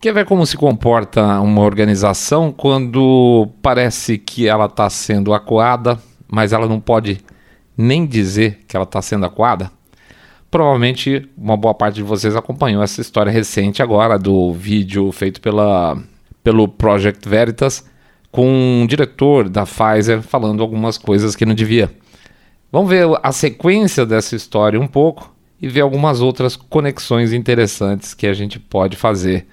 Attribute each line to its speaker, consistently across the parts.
Speaker 1: Quer ver como se comporta uma organização quando parece que ela está sendo acuada, mas ela não pode nem dizer que ela está sendo acuada? Provavelmente uma boa parte de vocês acompanhou essa história recente agora do vídeo feito pela, pelo Project Veritas com um diretor da Pfizer falando algumas coisas que não devia. Vamos ver a sequência dessa história um pouco e ver algumas outras conexões interessantes que a gente pode fazer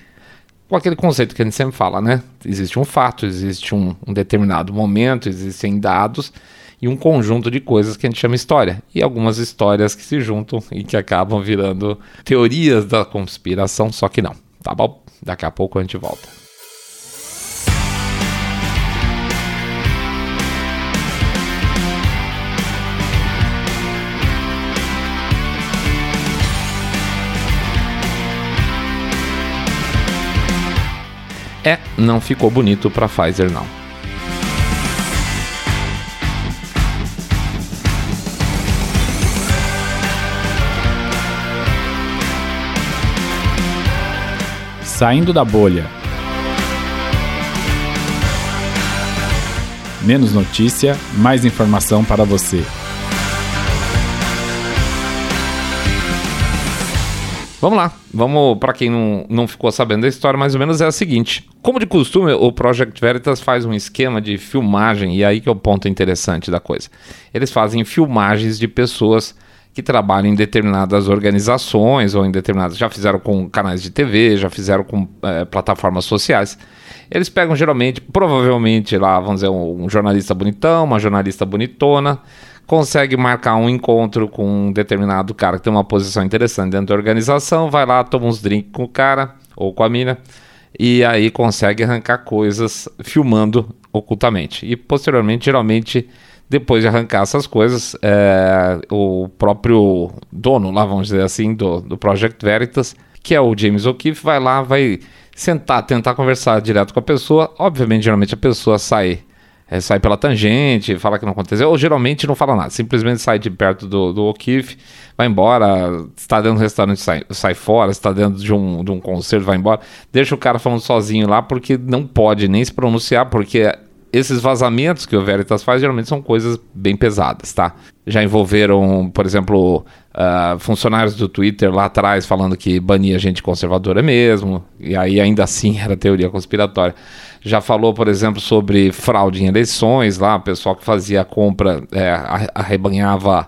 Speaker 1: com aquele conceito que a gente sempre fala, né? Existe um fato, existe um, um, determinado momento, existem dados e um conjunto de coisas que a gente chama história. E algumas histórias que se juntam e que acabam virando teorias da conspiração, só que não. Tá bom? Daqui a pouco a gente volta. É, não ficou bonito para Pfizer não.
Speaker 2: Saindo da bolha. Menos notícia, mais informação para você.
Speaker 1: Vamos lá, vamos para quem não, não ficou sabendo da história, mais ou menos é a seguinte: como de costume, o Project Veritas faz um esquema de filmagem, e aí que é o ponto interessante da coisa. Eles fazem filmagens de pessoas que trabalham em determinadas organizações ou em determinadas. Já fizeram com canais de TV, já fizeram com é, plataformas sociais. Eles pegam geralmente, provavelmente lá, vamos dizer, um, um jornalista bonitão, uma jornalista bonitona consegue marcar um encontro com um determinado cara que tem uma posição interessante dentro da organização, vai lá, toma uns drinks com o cara ou com a mina e aí consegue arrancar coisas filmando ocultamente. E posteriormente, geralmente, depois de arrancar essas coisas, é, o próprio dono, lá vamos dizer assim, do, do Project Veritas, que é o James O'Keefe, vai lá, vai sentar, tentar conversar direto com a pessoa. Obviamente, geralmente a pessoa sai é, sai pela tangente, fala que não aconteceu, ou geralmente não fala nada, simplesmente sai de perto do, do O'Keefe, vai embora, está dentro do restaurante, sai, sai fora, está dentro de um, de um concerto, vai embora, deixa o cara falando sozinho lá, porque não pode nem se pronunciar, porque esses vazamentos que o Veritas faz geralmente são coisas bem pesadas, tá? Já envolveram, por exemplo, uh, funcionários do Twitter lá atrás falando que bania gente conservadora mesmo, e aí ainda assim era teoria conspiratória. Já falou, por exemplo, sobre fraude em eleições lá, o pessoal que fazia compra, é, arrebanhava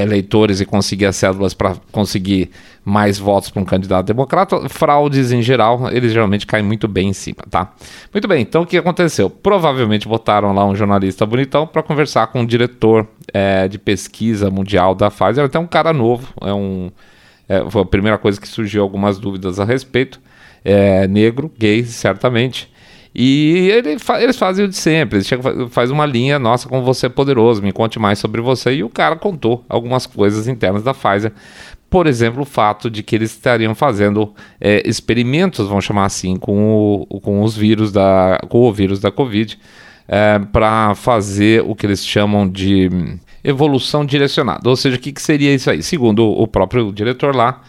Speaker 1: eleitores e conseguia cédulas para conseguir mais votos para um candidato democrata. Fraudes em geral, eles geralmente caem muito bem em cima, tá? Muito bem, então o que aconteceu? Provavelmente botaram lá um jornalista bonitão para conversar com o um diretor é, de pesquisa mundial da Pfizer, até um cara novo, é um. É, foi a primeira coisa que surgiu algumas dúvidas a respeito. É, negro, gay, certamente. E ele fa eles fazem o de sempre, eles chegam, faz uma linha, nossa, como você é poderoso, me conte mais sobre você. E o cara contou algumas coisas internas da Pfizer. Por exemplo, o fato de que eles estariam fazendo é, experimentos, vamos chamar assim, com, o, com os vírus da, com o vírus da Covid, é, para fazer o que eles chamam de evolução direcionada. Ou seja, o que, que seria isso aí? Segundo o próprio diretor lá,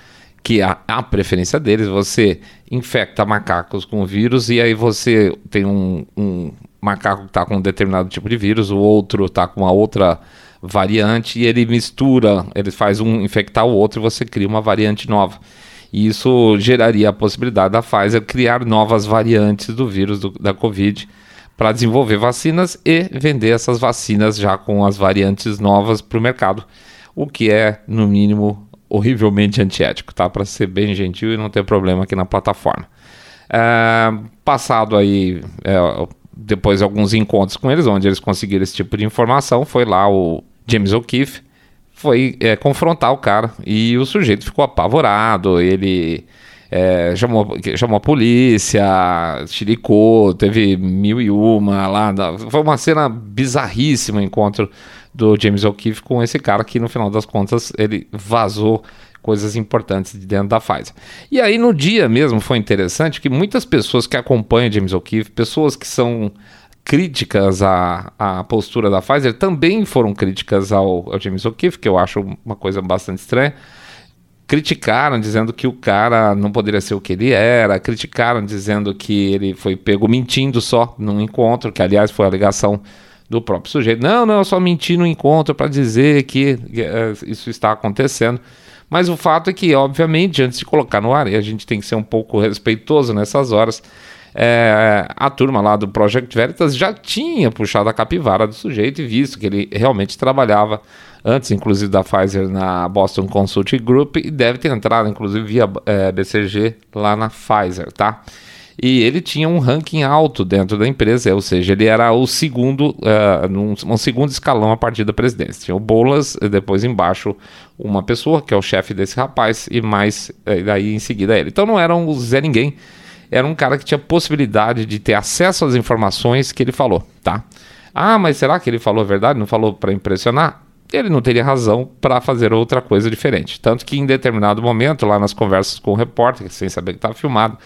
Speaker 1: que a, a preferência deles, você infecta macacos com vírus e aí você tem um, um macaco que está com um determinado tipo de vírus, o outro está com uma outra variante e ele mistura, ele faz um infectar o outro e você cria uma variante nova. E isso geraria a possibilidade da Pfizer criar novas variantes do vírus do, da Covid para desenvolver vacinas e vender essas vacinas já com as variantes novas para o mercado, o que é, no mínimo, horrivelmente antiético, tá? Para ser bem gentil e não ter problema aqui na plataforma. É, passado aí, é, depois de alguns encontros com eles, onde eles conseguiram esse tipo de informação, foi lá o James O'Keefe, foi é, confrontar o cara e o sujeito ficou apavorado, ele é, chamou, chamou a polícia, chiricou, teve mil e uma lá. Foi uma cena bizarríssima o encontro do James O'Keefe com esse cara que no final das contas ele vazou coisas importantes de dentro da Pfizer. E aí no dia mesmo foi interessante que muitas pessoas que acompanham James O'Keefe, pessoas que são críticas à, à postura da Pfizer, também foram críticas ao, ao James O'Keefe, que eu acho uma coisa bastante estranha. criticaram dizendo que o cara não poderia ser o que ele era, criticaram dizendo que ele foi pego mentindo só num encontro, que aliás foi a alegação do próprio sujeito. Não, não, eu só menti no encontro para dizer que, uh, isso está acontecendo. Mas o fato é que, obviamente, antes de colocar no ar, e a gente tem que ser um pouco respeitoso nessas horas, é, a turma lá do Project Veritas já tinha puxado a capivara do sujeito e visto que ele realmente trabalhava antes, inclusive, da Pfizer na Boston Consulting Group e deve ter entrado, inclusive, via é, BCG lá na Pfizer, tá? E ele tinha um ranking alto dentro da empresa, ou seja, ele era o segundo, uh, num, um segundo escalão a partir da presidência. Tinha o Bolas, depois embaixo uma pessoa, que é o chefe desse rapaz, e mais uh, daí em seguida ele. Então não era um Zé Ninguém, era um cara que tinha possibilidade de ter acesso às informações que ele falou, tá? Ah, mas será que ele falou a verdade? Não falou para impressionar? Ele não teria razão para fazer outra coisa diferente. Tanto que em determinado momento, lá nas conversas com o repórter, sem saber que estava filmado,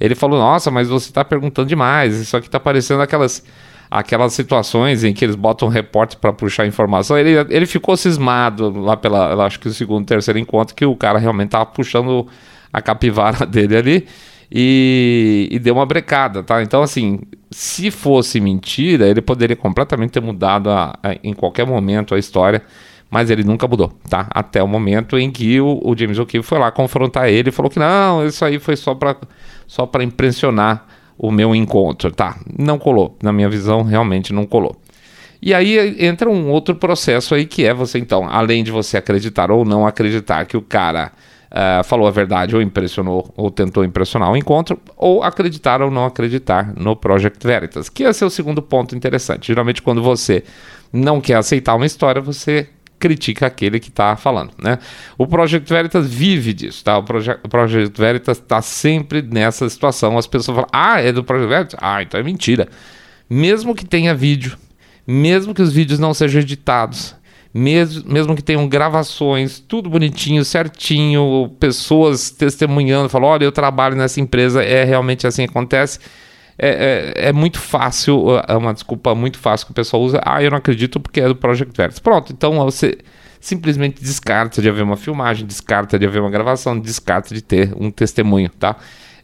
Speaker 1: ele falou: Nossa, mas você está perguntando demais. Isso aqui está parecendo aquelas, aquelas situações em que eles botam um repórter para puxar informação. Ele, ele ficou cismado lá pela, acho que o segundo, terceiro encontro, que o cara realmente estava puxando a capivara dele ali e, e deu uma brecada, tá? Então, assim, se fosse mentira, ele poderia completamente ter mudado a, a, em qualquer momento a história, mas ele nunca mudou, tá? Até o momento em que o, o James O'Keefe foi lá confrontar ele e falou que não, isso aí foi só para só para impressionar o meu encontro, tá? Não colou, na minha visão, realmente não colou. E aí entra um outro processo aí que é você então, além de você acreditar ou não acreditar que o cara uh, falou a verdade ou impressionou ou tentou impressionar o encontro, ou acreditar ou não acreditar no Project Veritas, que esse é o segundo ponto interessante. Geralmente, quando você não quer aceitar uma história, você critica aquele que está falando, né? O Project Veritas vive disso, tá? O, Proje o Project Veritas está sempre nessa situação. As pessoas falam, ah, é do Project Veritas? Ah, então é mentira. Mesmo que tenha vídeo, mesmo que os vídeos não sejam editados, mesmo, mesmo que tenham gravações, tudo bonitinho, certinho, pessoas testemunhando, falando, olha, eu trabalho nessa empresa, é realmente assim que acontece. É, é, é, muito fácil, é uma desculpa muito fácil que o pessoal usa. Ah, eu não acredito porque é do Project Veritas. Pronto, então você simplesmente descarta de haver uma filmagem, descarta de haver uma gravação, descarta de ter um testemunho, tá?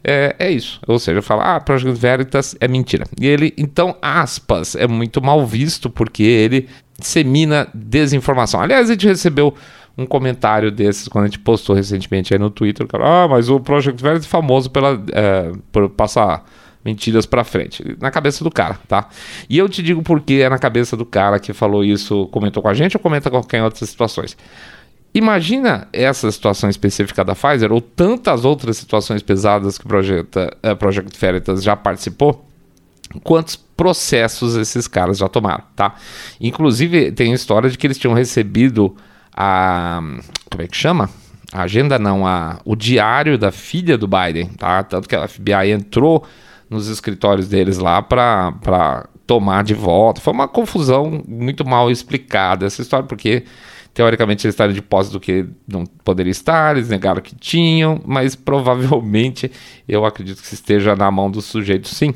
Speaker 1: É, é isso. Ou seja, fala, ah, Project Veritas é mentira. E ele, então, aspas, é muito mal visto porque ele dissemina desinformação. Aliás, a gente recebeu um comentário desses quando a gente postou recentemente aí no Twitter. Cara, ah, mas o Project Veritas é famoso pela, é, por passar mentiras para frente. Na cabeça do cara, tá? E eu te digo porque é na cabeça do cara que falou isso, comentou com a gente ou comenta qualquer outras situações. Imagina essa situação específica da Pfizer ou tantas outras situações pesadas que o Project, uh, Project Veritas já participou, quantos processos esses caras já tomaram, tá? Inclusive, tem a história de que eles tinham recebido a. Como é que chama? A agenda não, a, o diário da filha do Biden, tá? Tanto que a FBI entrou nos escritórios deles lá para tomar de volta. Foi uma confusão muito mal explicada essa história, porque teoricamente eles estavam de posse do que não poderia estar, eles negaram que tinham, mas provavelmente eu acredito que esteja na mão do sujeito sim.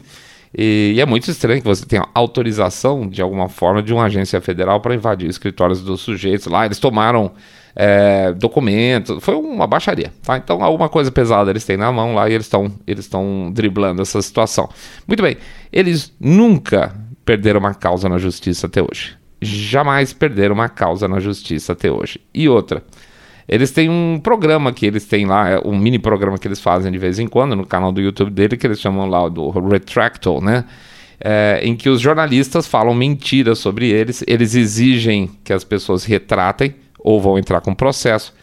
Speaker 1: E, e, é muito estranho que você tenha autorização, de alguma forma, de uma agência federal para invadir escritórios dos sujeitos lá. Eles tomaram é, documentos, foi uma baixaria. Tá? Então, alguma coisa pesada eles têm na mão lá e eles estão eles driblando essa situação. Muito bem, eles nunca perderam uma causa na justiça até hoje. Jamais perderam uma causa na justiça até hoje. E outra. Eles têm um programa que eles têm lá, é um mini programa que eles fazem de vez em quando no canal do YouTube dele, que eles chamam lá do Retractal, né? É, em que os jornalistas falam mentiras sobre eles, eles exigem que as pessoas retratem ou vão entrar com processo.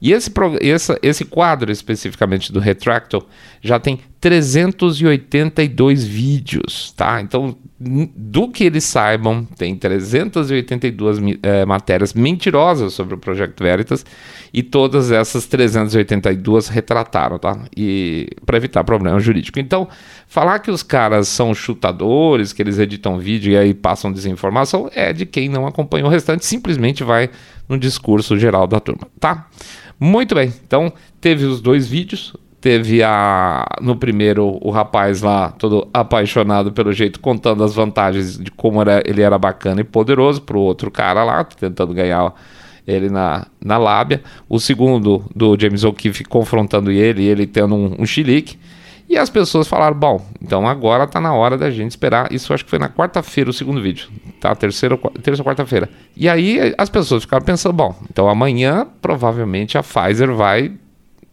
Speaker 1: E esse, esse, esse quadro especificamente do Retractal já tem 382 vídeos, tá? Então, do que eles saibam, tem 382 é, matérias mentirosas sobre o Projeto Veritas e todas essas 382 retrataram, tá? E para evitar problema jurídico. Então, falar que os caras são chutadores, que eles editam vídeo e aí passam desinformação, é de quem não acompanha o restante, simplesmente vai no discurso geral da turma, tá? Muito bem, então teve os dois vídeos. Teve a. No primeiro, o rapaz lá, todo apaixonado pelo jeito, contando as vantagens de como era, ele era bacana e poderoso, pro outro cara lá, tentando ganhar ele na, na lábia. O segundo do James O'Keefe confrontando ele, ele tendo um, um chilique. E as pessoas falaram: bom, então agora tá na hora da gente esperar. Isso acho que foi na quarta-feira o segundo vídeo, tá? Terceira, terça quarta-feira. E aí as pessoas ficaram pensando: bom, então amanhã provavelmente a Pfizer vai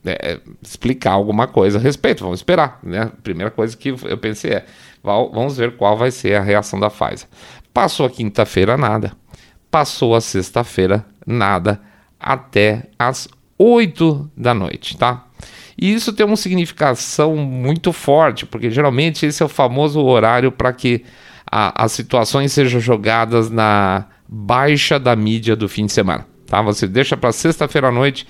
Speaker 1: é, explicar alguma coisa a respeito. Vamos esperar, né? Primeira coisa que eu pensei é: vamos ver qual vai ser a reação da Pfizer. Passou a quinta-feira, nada. Passou a sexta-feira, nada. Até as 8 da noite, tá? E isso tem uma significação muito forte, porque geralmente esse é o famoso horário para que a, as situações sejam jogadas na baixa da mídia do fim de semana. Tá? Você deixa para sexta-feira à noite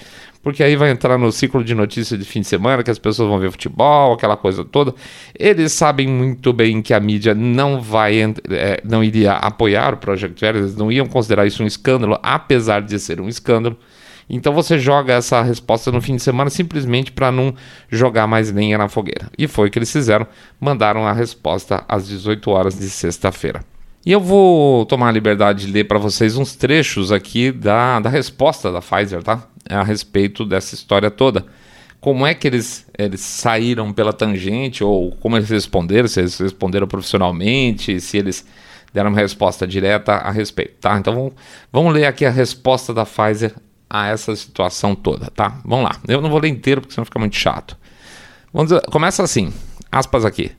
Speaker 1: porque aí vai entrar no ciclo de notícias de fim de semana, que as pessoas vão ver futebol, aquela coisa toda. Eles sabem muito bem que a mídia não vai, é, não iria apoiar o Project eles não iam considerar isso um escândalo, apesar de ser um escândalo. Então você joga essa resposta no fim de semana simplesmente para não jogar mais lenha na fogueira. E foi o que eles fizeram, mandaram a resposta às 18 horas de sexta-feira. E eu vou tomar a liberdade de ler para vocês uns trechos aqui da, da resposta da Pfizer, tá? A respeito dessa história toda. Como é que eles, eles saíram pela tangente, ou como eles responderam, se eles responderam profissionalmente, se eles deram uma resposta direta a respeito, tá? Então vamos, vamos ler aqui a resposta da Pfizer a essa situação toda, tá? Vamos lá. Eu não vou ler inteiro porque senão fica muito chato. Vamos dizer, começa assim, aspas aqui.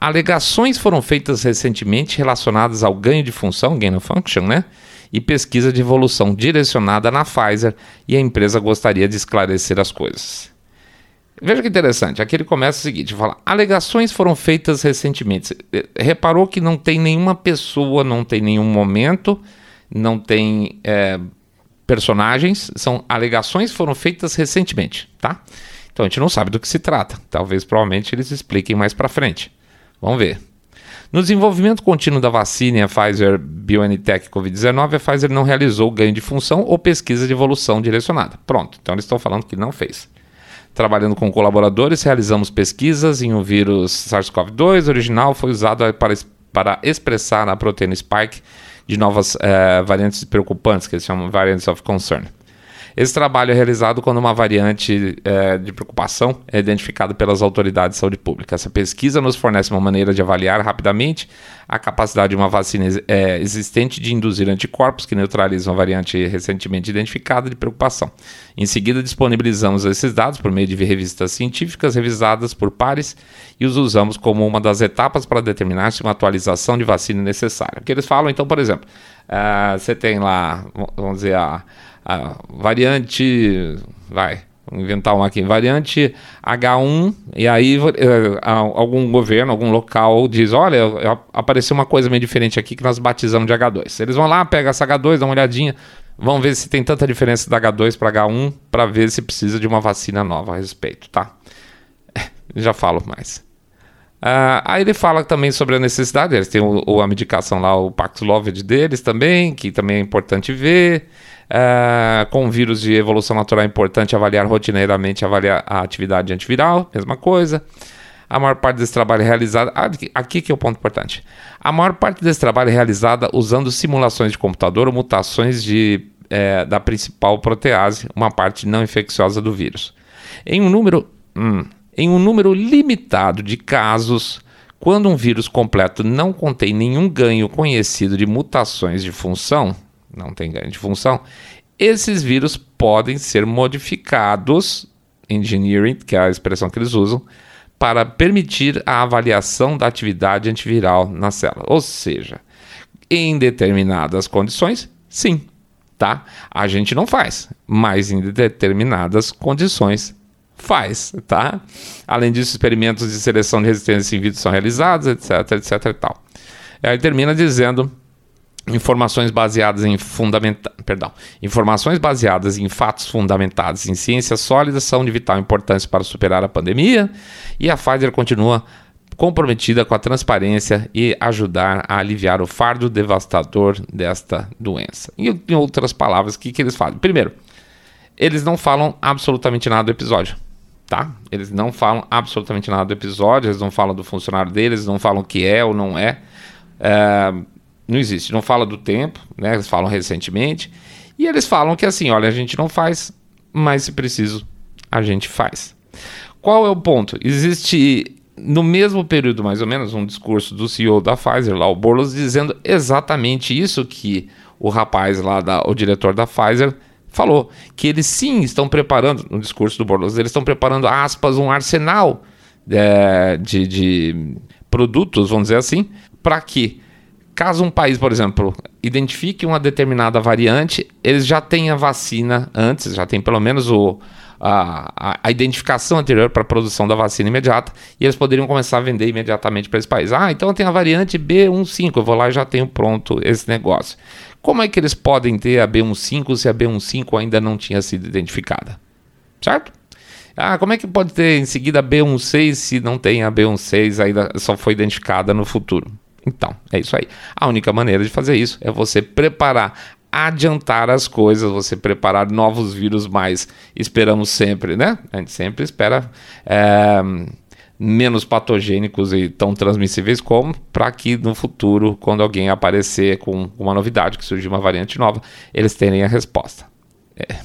Speaker 1: Alegações foram feitas recentemente relacionadas ao ganho de função, gain of function, né? E pesquisa de evolução direcionada na Pfizer e a empresa gostaria de esclarecer as coisas. Veja que interessante, aqui ele começa o seguinte: fala, alegações foram feitas recentemente. Reparou que não tem nenhuma pessoa, não tem nenhum momento, não tem é, personagens, são alegações foram feitas recentemente, tá? Então a gente não sabe do que se trata. Talvez provavelmente eles expliquem mais para frente. Vamos ver. No desenvolvimento contínuo da vacina e a Pfizer BioNTech Covid-19, a Pfizer não realizou ganho de função ou pesquisa de evolução direcionada. Pronto, então eles estão falando que não fez. Trabalhando com colaboradores, realizamos pesquisas em um vírus SARS-CoV-2 original, foi usado para, para expressar a proteína spike de novas uh, variantes preocupantes, que eles chamam variants of concern. Esse trabalho é realizado quando uma variante é, de preocupação é identificada pelas autoridades de saúde pública. Essa pesquisa nos fornece uma maneira de avaliar rapidamente a capacidade de uma vacina é, existente de induzir anticorpos que neutralizam a variante recentemente identificada de preocupação. Em seguida, disponibilizamos esses dados por meio de revistas científicas revisadas por pares e os usamos como uma das etapas para determinar se uma atualização de vacina é necessária. O que eles falam, então, por exemplo, uh, você tem lá, vamos dizer, a a variante, vai, inventar uma aqui, variante H1, e aí uh, algum governo, algum local diz, olha, apareceu uma coisa meio diferente aqui que nós batizamos de H2. Eles vão lá, pegam essa H2, dão uma olhadinha, vão ver se tem tanta diferença da H2 para H1, para ver se precisa de uma vacina nova a respeito, tá? Já falo mais. Uh, aí ele fala também sobre a necessidade, eles têm o, o a medicação lá, o Paxlovid deles também, que também é importante ver. Uh, com vírus de evolução natural é importante avaliar rotineiramente avaliar a atividade antiviral, mesma coisa. A maior parte desse trabalho é realizada. Aqui, aqui que é o ponto importante. A maior parte desse trabalho é realizada usando simulações de computador ou mutações de, é, da principal protease, uma parte não infecciosa do vírus. Em um número, hum, em um número limitado de casos, quando um vírus completo não contém nenhum ganho conhecido de mutações de função, não tem ganho de função, esses vírus podem ser modificados, engineering, que é a expressão que eles usam, para permitir a avaliação da atividade antiviral na célula. Ou seja, em determinadas condições, sim, tá? A gente não faz, mas em determinadas condições faz, tá? Além disso, experimentos de seleção de resistência in vitro são realizados, etc, etc e tal. Aí termina dizendo informações baseadas em fundamenta... Perdão. informações baseadas em fatos fundamentados em ciências sólidas são de vital importância para superar a pandemia e a Pfizer continua comprometida com a transparência e ajudar a aliviar o fardo devastador desta doença. E em outras palavras, o que, que eles fazem? Primeiro, eles não falam absolutamente nada do episódio. Tá? Eles não falam absolutamente nada do episódio, eles não falam do funcionário deles, não falam o que é ou não é. é não existe, não fala do tempo, né? Eles falam recentemente. E eles falam que assim, olha, a gente não faz, mas se preciso, a gente faz. Qual é o ponto? Existe no mesmo período, mais ou menos, um discurso do CEO da Pfizer, lá o Borlos, dizendo exatamente isso que o rapaz lá, da, o diretor da Pfizer, falou. Que eles sim estão preparando, no discurso do Borlos, eles estão preparando, aspas, um arsenal é, de, de produtos, vamos dizer assim, para que, caso um país, por exemplo, identifique uma determinada variante, eles já têm a vacina antes, já tem pelo menos o a, a, identificação anterior para a produção da vacina imediata e eles poderiam começar a vender imediatamente para esse país. Ah, então tem a variante B15, eu vou lá e já tenho pronto esse negócio. Como é que eles podem ter a B15 se a B15 ainda não tinha sido identificada? Certo? Ah, como é que pode ter em seguida a B16 se não tem a B16 ainda só foi identificada no futuro? Então, é isso aí. A única maneira de fazer isso é você preparar adiantar as coisas, você preparar novos vírus mais. Esperamos sempre, né? A gente sempre espera é, menos patogênicos e tão transmissíveis como, para que no futuro, quando alguém aparecer com uma novidade, que surgir uma variante nova, eles tenham a resposta. É.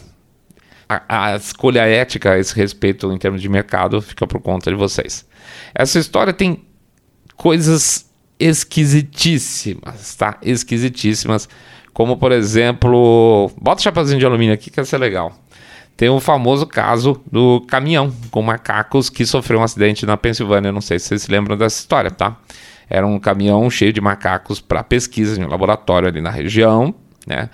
Speaker 1: A, a, escolha ética a esse respeito em termos de mercado fica por conta de vocês. Essa história tem coisas esquisitíssimas, tá? Esquisitíssimas como por exemplo, bota o chapeuzinho de alumínio aqui que vai ser legal. Tem o famoso caso do caminhão com macacos que sofreu um acidente na Pensilvânia. Não sei se vocês se lembram dessa história, tá? Era um caminhão cheio de macacos para pesquisa em um laboratório ali na região, né?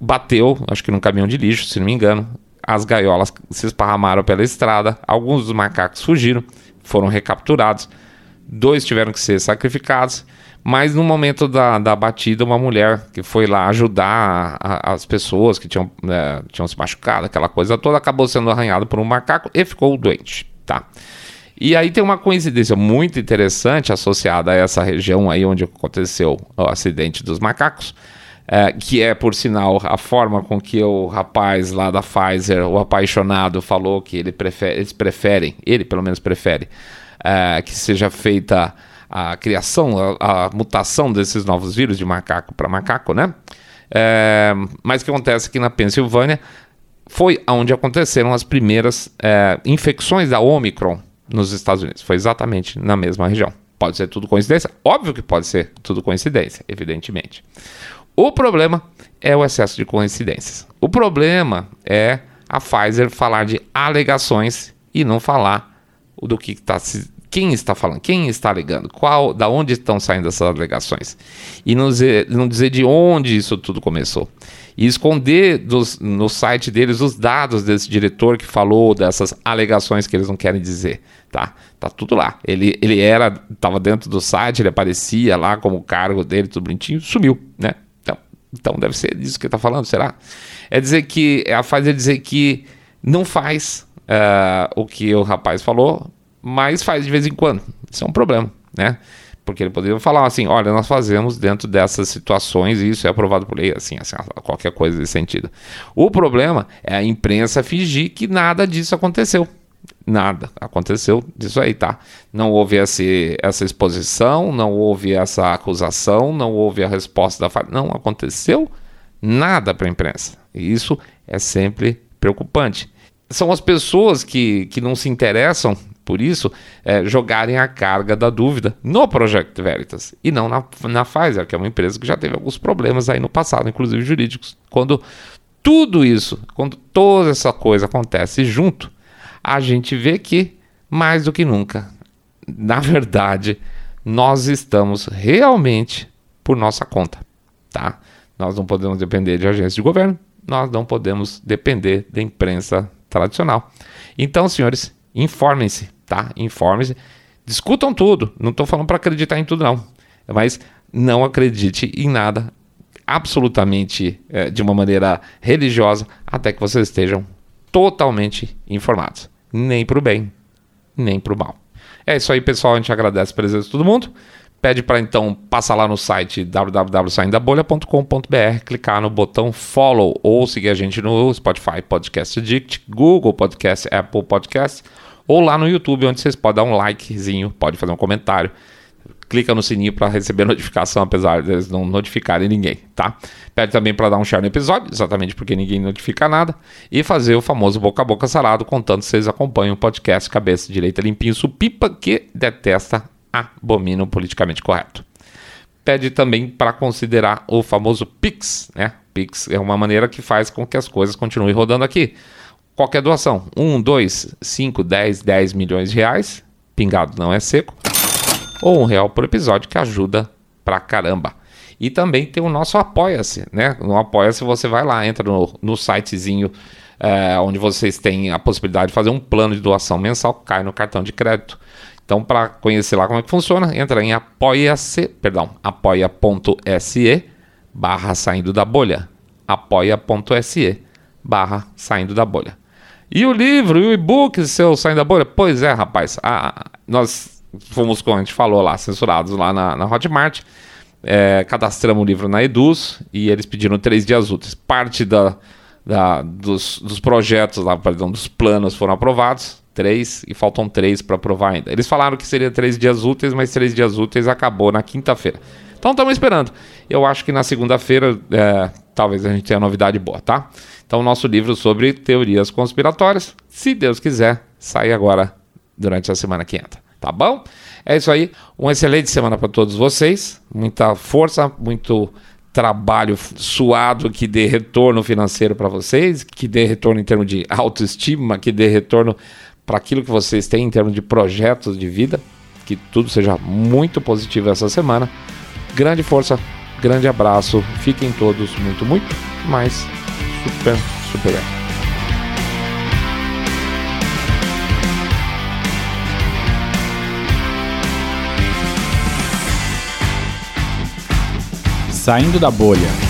Speaker 1: Bateu, acho que num caminhão de lixo, se não me engano. As gaiolas se esparramaram pela estrada. Alguns dos macacos fugiram, foram recapturados. Dois tiveram que ser sacrificados mas no momento da, da batida, uma mulher que foi lá ajudar a, a, as pessoas que tinham, né, tinham se machucado, aquela coisa toda, acabou sendo arranhada por um macaco e ficou doente, tá? E aí tem uma coincidência muito interessante associada a essa região aí onde aconteceu o acidente dos macacos, é, que é, por sinal, a forma com que o rapaz lá da Pfizer, o apaixonado, falou que ele prefere, eles preferem, ele pelo menos prefere, é, que seja feita a criação, a, a mutação desses novos vírus de macaco para macaco, né? É, mas o que acontece aqui na Pensilvânia foi onde aconteceram as primeiras é, infecções da Omicron nos Estados Unidos. Foi exatamente na mesma região. Pode ser tudo coincidência? Óbvio que pode ser tudo coincidência, evidentemente. O problema é o excesso de coincidências. O problema é a Pfizer falar de alegações e não falar do que está se quem está falando, quem está alegando, qual, da onde estão saindo essas alegações e não dizer, não dizer de onde isso tudo começou e esconder dos, no site deles os dados desse diretor que falou dessas alegações que eles não querem dizer, tá? Tá tudo lá. Ele, ele era, estava dentro do site, ele aparecia lá como cargo dele, tudo bonitinho, sumiu, né? Então, então deve ser disso que ele está falando, será? É dizer que é a fase dizer que não faz uh, o que o rapaz falou mas faz de vez em quando. Isso é um problema, né? Porque ele poderia falar assim: olha, nós fazemos dentro dessas situações e isso é aprovado por lei, assim, assim, qualquer coisa nesse sentido. O problema é a imprensa fingir que nada disso aconteceu. Nada aconteceu disso aí, tá? Não houve esse, essa exposição, não houve essa acusação, não houve a resposta da Não aconteceu nada para a imprensa. E isso é sempre preocupante. São as pessoas que, que não se interessam por isso, é, jogarem a carga da dúvida no Project Veritas e não na, na Pfizer, que é uma empresa que já teve alguns problemas aí no passado, inclusive jurídicos. Quando tudo isso, quando toda essa coisa acontece junto, a gente vê que, mais do que nunca, na verdade, nós estamos realmente por nossa conta, tá? Nós não podemos depender de agências de governo, nós não podemos depender da imprensa tradicional. Então, senhores, informem-se, tá? Informem-se. Discutam tudo. Não estou falando para acreditar em tudo, não. Mas não acredite em nada absolutamente é, de uma maneira religiosa até que vocês estejam totalmente informados. Nem para o bem, nem para o mal. É isso aí, pessoal. A gente agradece a presença de todo mundo. Pede para então passar lá no site www.saindabolha.com.br, clicar no botão follow ou seguir a gente no Spotify Podcast Addict, Google Podcast, Apple Podcast ou lá no YouTube, onde vocês podem dar um likezinho, pode fazer um comentário. clica no sininho para receber notificação, apesar deles não notificarem ninguém, tá? Pede também para dar um share no episódio, exatamente porque ninguém notifica nada, e fazer o famoso boca a boca sarado, contando se vocês acompanham o podcast Cabeça Direita Limpinho Supipa, que detesta, abomina o politicamente correto. Pede também para considerar o famoso Pix, né? Pix é uma maneira que faz com que as coisas continuem rodando aqui. Qualquer doação, 1, 2, 5, 10, 10 milhões de reais, pingado não é seco, ou um real por episódio que ajuda pra caramba. E também tem o nosso Apoia-se, né? No Apoia-se você vai lá, entra no, no sitezinho é, onde vocês têm a possibilidade de fazer um plano de doação mensal, cai no cartão de crédito. Então, para conhecer lá como é que funciona, entra em apoia-se, perdão, apoia.se barra saindo da bolha. apoia.se barra saindo da bolha. E o livro e o e-book seu saindo da bolha? Pois é, rapaz. Ah, nós fomos, como a gente falou lá, censurados lá na, na Hotmart. É, cadastramos o livro na Eduz e eles pediram três dias úteis. Parte da, da, dos, dos projetos lá, perdão, dos planos foram aprovados, três, e faltam três para aprovar ainda. Eles falaram que seria três dias úteis, mas três dias úteis acabou na quinta-feira. Então estamos esperando. Eu acho que na segunda-feira é, talvez a gente tenha novidade boa, tá? Então, nosso livro sobre teorias conspiratórias, se Deus quiser, sai agora durante a semana que entra. Tá bom? É isso aí. Uma excelente semana para todos vocês. Muita força, muito trabalho suado que dê retorno financeiro para vocês, que dê retorno em termos de autoestima, que dê retorno para aquilo que vocês têm em termos de projetos de vida. Que tudo seja muito positivo essa semana. Grande força, grande abraço. Fiquem todos muito, muito mais super, super bem.
Speaker 2: Saindo da bolha.